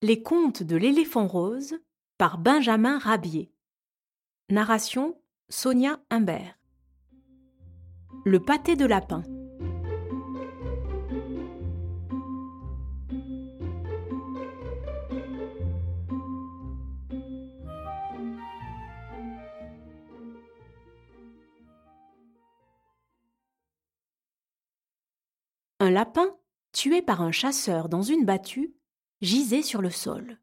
Les contes de l'éléphant rose par Benjamin Rabier. Narration Sonia Humbert. Le pâté de lapin. Un lapin, tué par un chasseur dans une battue, gisait sur le sol.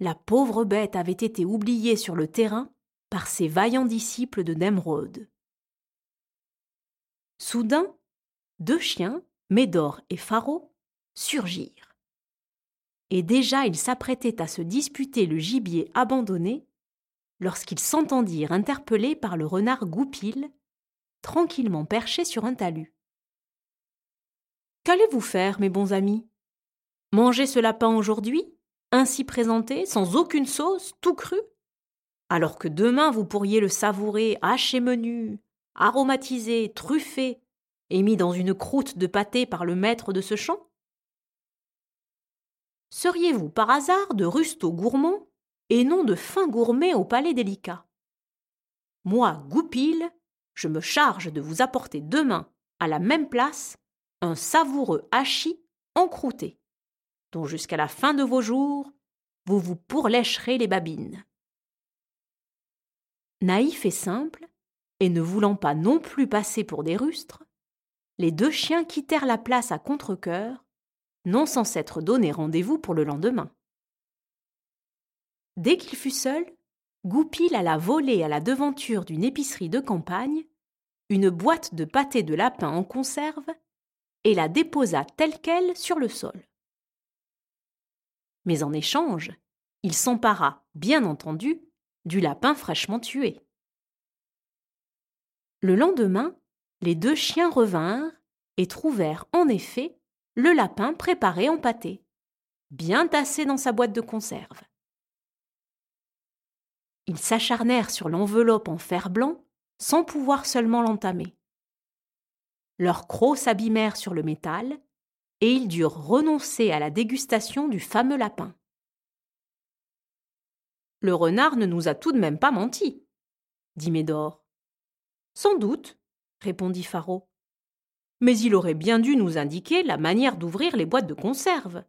La pauvre bête avait été oubliée sur le terrain par ses vaillants disciples de Nemrod. Soudain, deux chiens, Médor et Pharaon, surgirent. Et déjà ils s'apprêtaient à se disputer le gibier abandonné lorsqu'ils s'entendirent interpellés par le renard Goupil, tranquillement perché sur un talus. Qu'allez-vous faire, mes bons amis? Manger ce lapin aujourd'hui, ainsi présenté, sans aucune sauce, tout cru? Alors que demain vous pourriez le savourer haché menu, aromatisé, truffé, et mis dans une croûte de pâté par le maître de ce champ? Seriez-vous par hasard de rustaux gourmands et non de fins gourmets au palais délicat? Moi, Goupil, je me charge de vous apporter demain, à la même place, un savoureux hachis encrouté dont jusqu'à la fin de vos jours, vous vous pourlècherez les babines. Naïf et simple, et ne voulant pas non plus passer pour des rustres, les deux chiens quittèrent la place à contre-cœur, non sans s'être donné rendez-vous pour le lendemain. Dès qu'il fut seul, Goupil alla voler à la devanture d'une épicerie de campagne une boîte de pâté de lapin en conserve et la déposa telle qu'elle sur le sol mais en échange, il s'empara, bien entendu, du lapin fraîchement tué. Le lendemain, les deux chiens revinrent et trouvèrent en effet le lapin préparé en pâté, bien tassé dans sa boîte de conserve. Ils s'acharnèrent sur l'enveloppe en fer blanc sans pouvoir seulement l'entamer. Leurs crocs s'abîmèrent sur le métal et ils durent renoncer à la dégustation du fameux lapin. Le renard ne nous a tout de même pas menti, dit Médor. Sans doute, répondit Faro. Mais il aurait bien dû nous indiquer la manière d'ouvrir les boîtes de conserve.